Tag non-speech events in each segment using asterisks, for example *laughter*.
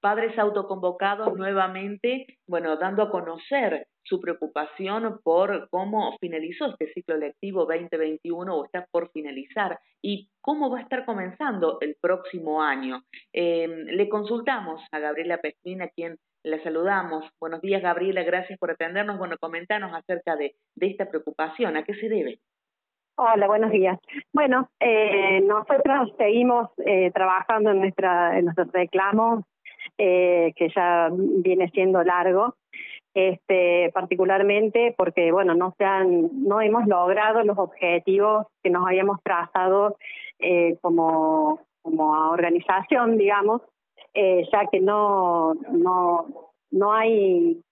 padres autoconvocados nuevamente, bueno, dando a conocer su preocupación por cómo finalizó este ciclo lectivo 2021 o está por finalizar y cómo va a estar comenzando el próximo año. Eh, le consultamos a Gabriela Pesquín, a quien la saludamos. Buenos días, Gabriela, gracias por atendernos. Bueno, comentanos acerca de, de esta preocupación. ¿A qué se debe? Hola, buenos días. Bueno, eh, nosotros seguimos eh, trabajando en nuestra en nuestros reclamos, eh, que ya viene siendo largo, este, particularmente porque bueno no se han, no hemos logrado los objetivos que nos habíamos trazado eh, como como organización, digamos, eh, ya que no no no hay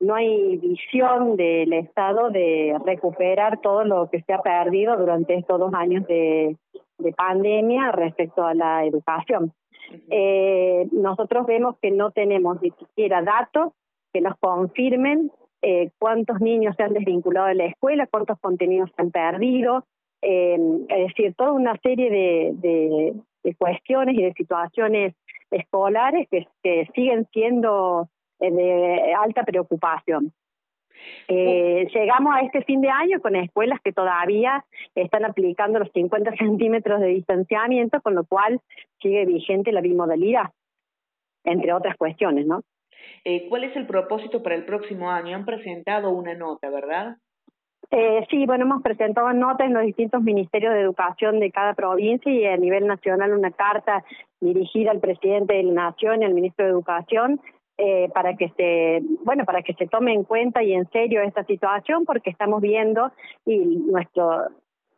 no hay visión del Estado de recuperar todo lo que se ha perdido durante estos dos años de, de pandemia respecto a la educación. Eh, nosotros vemos que no tenemos ni siquiera datos que nos confirmen eh, cuántos niños se han desvinculado de la escuela, cuántos contenidos se han perdido, eh, es decir, toda una serie de, de, cuestiones y de situaciones escolares que, que siguen siendo eh, de alta preocupación. Eh, llegamos a este fin de año con escuelas que todavía están aplicando los 50 *laughs* centímetros de distanciamiento, con lo cual sigue vigente la bimodalidad, entre otras cuestiones, ¿no? Eh, ¿Cuál es el propósito para el próximo año? Han presentado una nota, ¿verdad? Eh, sí, bueno, hemos presentado notas en los distintos ministerios de educación de cada provincia y a nivel nacional una carta dirigida al presidente de la Nación y al ministro de Educación eh, para que se bueno para que se tome en cuenta y en serio esta situación porque estamos viendo y nuestro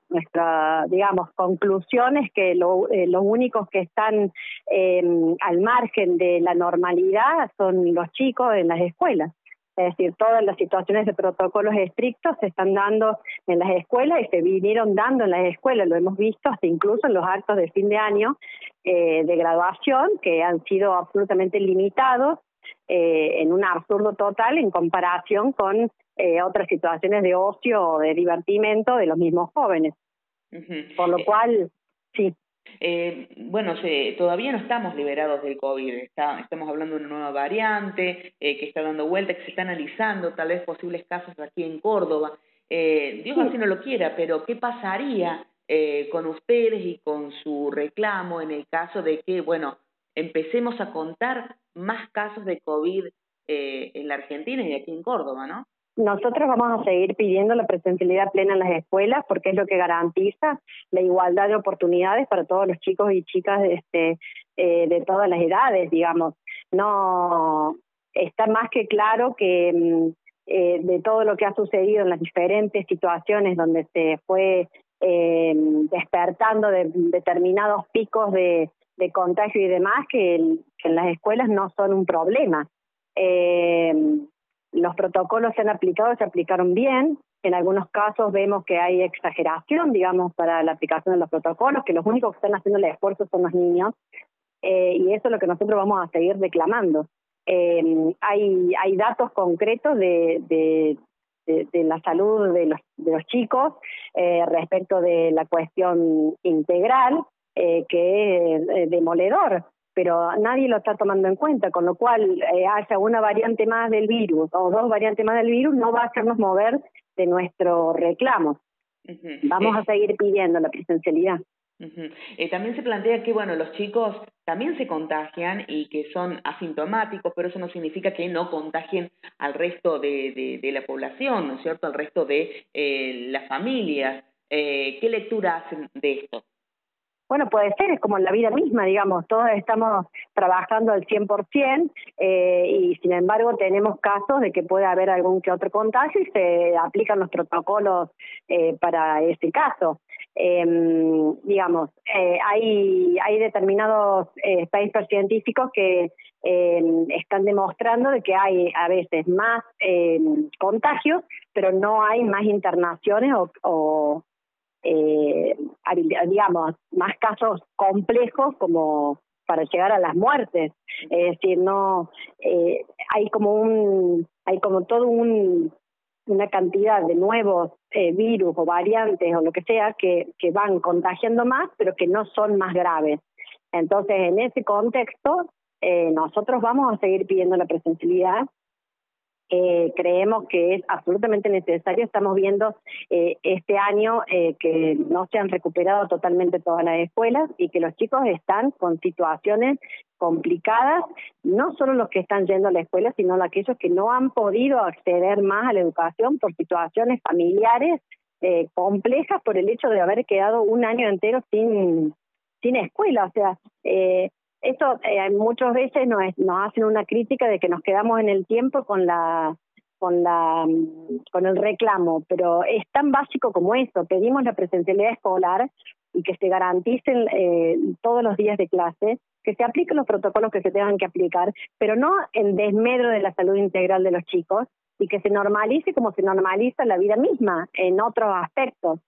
nuestra digamos conclusión es que lo, eh, los únicos que están eh, al margen de la normalidad son los chicos en las escuelas. Es decir, todas las situaciones de protocolos estrictos se están dando en las escuelas y se vinieron dando en las escuelas, lo hemos visto hasta incluso en los actos de fin de año eh, de graduación, que han sido absolutamente limitados eh, en un absurdo total en comparación con eh, otras situaciones de ocio o de divertimento de los mismos jóvenes. Por lo eh, cual, sí. Eh, bueno, se, todavía no estamos liberados del COVID, está, estamos hablando de una nueva variante eh, que está dando vuelta, que se está analizando tal vez posibles casos aquí en Córdoba. Eh, Dios así no lo quiera, pero ¿qué pasaría eh, con ustedes y con su reclamo en el caso de que, bueno, empecemos a contar más casos de COVID eh, en la Argentina y aquí en Córdoba, ¿no? Nosotros vamos a seguir pidiendo la presencialidad plena en las escuelas porque es lo que garantiza la igualdad de oportunidades para todos los chicos y chicas de, este, eh, de todas las edades, digamos. No está más que claro que mm, eh, de todo lo que ha sucedido en las diferentes situaciones donde se fue eh, despertando de determinados picos de, de contagio y demás que, en las escuelas no son un problema. Eh, los protocolos se han aplicado, se aplicaron bien. En algunos casos vemos que hay exageración, digamos, para la aplicación de los protocolos, que los únicos que están haciendo el esfuerzo son los niños. Eh, y eso es lo que nosotros vamos a seguir reclamando. Eh, hay, hay datos concretos de, de, de, de la salud de los, de los chicos eh, respecto de la cuestión integral, eh, que es eh, demoledor, pero nadie lo está tomando en cuenta, con lo cual eh, haya una variante más del virus o dos variantes más del virus no va a hacernos mover de nuestro reclamo. Uh -huh. Vamos eh, a seguir pidiendo la presencialidad. Uh -huh. eh, también se plantea que bueno los chicos también se contagian y que son asintomáticos, pero eso no significa que no contagien al resto de, de, de la población, ¿no es cierto? Al resto de eh, las familias. Eh, ¿Qué lectura hacen de esto? Bueno, puede ser, es como en la vida misma, digamos, todos estamos trabajando al 100% eh, y sin embargo tenemos casos de que puede haber algún que otro contagio y se aplican los protocolos eh, para ese caso. Eh, digamos, hay, hay determinados eh, papers científicos que eh, están demostrando de que hay a veces más eh, contagios, pero no hay más internaciones o, o eh, digamos, más casos complejos como para llegar a las muertes. Es decir, no, eh, hay como un, hay como todo un, una cantidad de nuevos eh, virus o variantes o lo que sea que, que van contagiando más, pero que no son más graves. Entonces, en ese contexto, eh, nosotros vamos a seguir pidiendo la presencialidad eh, creemos que es absolutamente necesario. Estamos viendo eh, este año eh, que no se han recuperado totalmente todas las escuelas y que los chicos están con situaciones complicadas, no solo los que están yendo a la escuela, sino aquellos que no han podido acceder más a la educación por situaciones familiares eh, complejas por el hecho de haber quedado un año entero sin, sin escuela. O sea, eh, esto eh, muchas veces nos, nos hacen una crítica de que nos quedamos en el tiempo con la con la con el reclamo, pero es tan básico como eso. Pedimos la presencialidad escolar y que se garanticen eh, todos los días de clase, que se apliquen los protocolos que se tengan que aplicar, pero no en desmedro de la salud integral de los chicos y que se normalice como se normaliza la vida misma en otros aspectos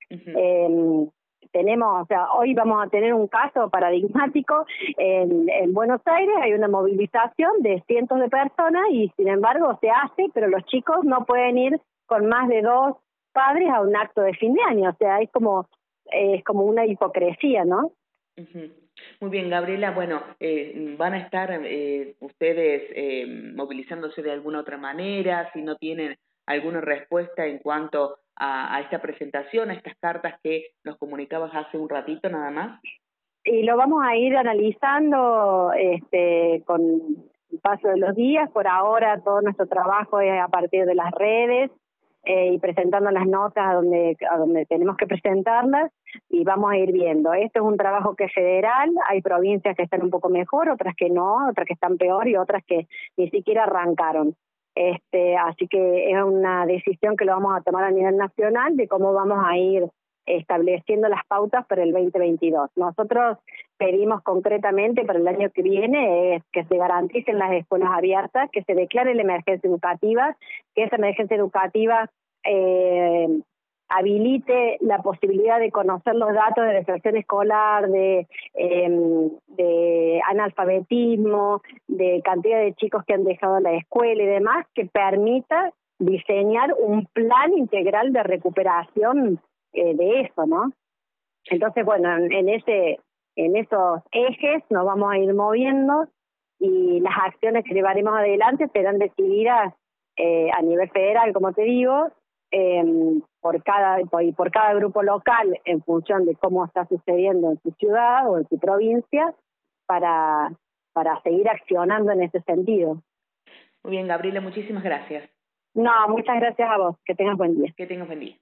tenemos, o sea, hoy vamos a tener un caso paradigmático en, en Buenos Aires, hay una movilización de cientos de personas y sin embargo se hace, pero los chicos no pueden ir con más de dos padres a un acto de fin de año, o sea, es como es como una hipocresía, ¿no? Muy bien, Gabriela. Bueno, eh, ¿van a estar eh, ustedes eh, movilizándose de alguna otra manera? Si no tienen alguna respuesta en cuanto a, esta presentación, a estas cartas que nos comunicabas hace un ratito nada más? Y lo vamos a ir analizando este, con el paso de los días. Por ahora todo nuestro trabajo es a partir de las redes eh, y presentando las notas donde, a donde tenemos que presentarlas y vamos a ir viendo. Esto es un trabajo que es federal, hay provincias que están un poco mejor, otras que no, otras que están peor y otras que ni siquiera arrancaron. Este, así que es una decisión que lo vamos a tomar a nivel nacional de cómo vamos a ir estableciendo las pautas para el 2022. Nosotros pedimos concretamente para el año que viene que se garanticen las escuelas abiertas, que se declare la emergencia educativa, que esa emergencia educativa eh, habilite la posibilidad de conocer los datos de deserción escolar, de, eh, de analfabetismo, de cantidad de chicos que han dejado la escuela y demás, que permita diseñar un plan integral de recuperación eh, de eso, ¿no? Entonces, bueno, en, ese en esos ejes nos vamos a ir moviendo y las acciones que llevaremos adelante serán decididas eh, a nivel federal, como te digo, eh, por cada y por cada grupo local en función de cómo está sucediendo en su ciudad o en su provincia para para seguir accionando en ese sentido. Muy bien, Gabriela, muchísimas gracias. No, muchas gracias a vos. Que tengas buen día. Que tengas buen día.